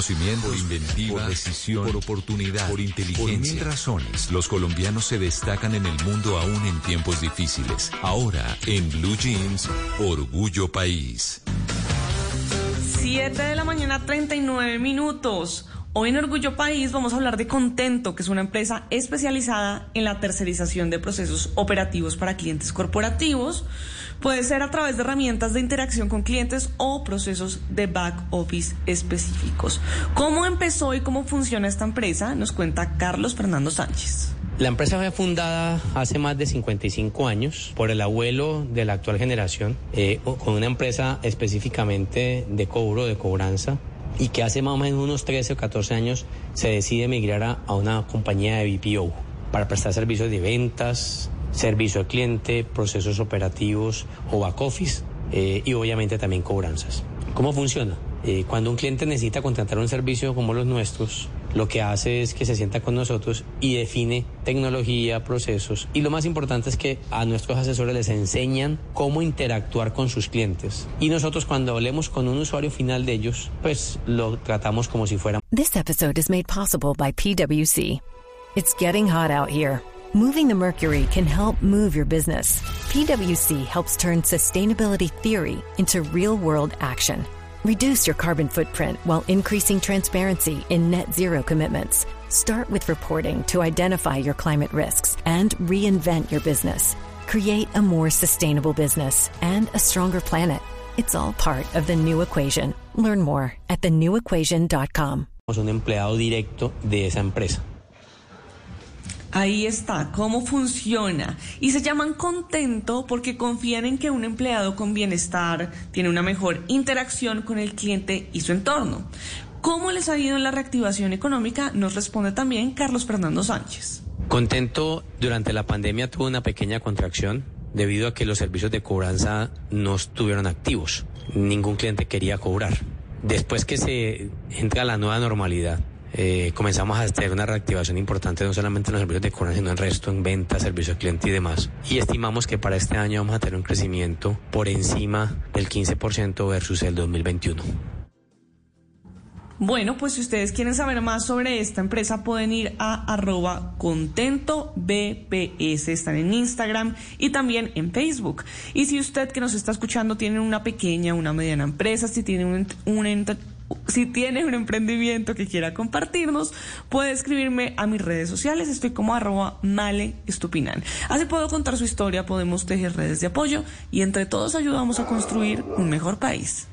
conocimiento, por inventiva, por decisión, por oportunidad, por inteligencia. Por mil razones, los colombianos se destacan en el mundo aún en tiempos difíciles. Ahora, en Blue Jeans, Orgullo País. 7 de la mañana, 39 minutos. Hoy en Orgullo País vamos a hablar de Contento, que es una empresa especializada en la tercerización de procesos operativos para clientes corporativos. Puede ser a través de herramientas de interacción con clientes o procesos de back office específicos. ¿Cómo empezó y cómo funciona esta empresa? Nos cuenta Carlos Fernando Sánchez. La empresa fue fundada hace más de 55 años por el abuelo de la actual generación, eh, con una empresa específicamente de cobro, de cobranza, y que hace más o menos unos 13 o 14 años se decide migrar a, una compañía de BPO para prestar servicios de ventas, servicio al cliente, procesos operativos o back office eh, y obviamente también cobranzas. ¿Cómo funciona? Eh, cuando un cliente necesita contratar un servicio como los nuestros, lo que hace es que se sienta con nosotros y define tecnología, procesos. Y lo más importante es que a nuestros asesores les enseñan cómo interactuar con sus clientes. Y nosotros cuando hablemos con un usuario final de ellos, pues lo tratamos como si fuera. This episode is made possible by PwC. It's getting hot out here. Moving the mercury can help move your business. PwC helps turn sustainability theory into real world action. Reduce your carbon footprint while increasing transparency in net zero commitments. Start with reporting to identify your climate risks and reinvent your business. Create a more sustainable business and a stronger planet. It's all part of the new equation. Learn more at thenewequation.com. Un empleado directo de esa empresa. Ahí está, cómo funciona. Y se llaman contento porque confían en que un empleado con bienestar tiene una mejor interacción con el cliente y su entorno. ¿Cómo les ha ido en la reactivación económica? Nos responde también Carlos Fernando Sánchez. Contento durante la pandemia tuvo una pequeña contracción debido a que los servicios de cobranza no estuvieron activos. Ningún cliente quería cobrar. Después que se entra la nueva normalidad, eh, comenzamos a hacer una reactivación importante no solamente en los servicios de cobranza, sino en el resto, en ventas, servicio al cliente y demás. Y estimamos que para este año vamos a tener un crecimiento por encima del 15% versus el 2021. Bueno, pues si ustedes quieren saber más sobre esta empresa pueden ir a arroba contento BPS, están en Instagram y también en Facebook. Y si usted que nos está escuchando tiene una pequeña, una mediana empresa, si tiene un, un si tiene un emprendimiento que quiera compartirnos, puede escribirme a mis redes sociales. Estoy como arroba male estupinan. Así puedo contar su historia, podemos tejer redes de apoyo y entre todos ayudamos a construir un mejor país.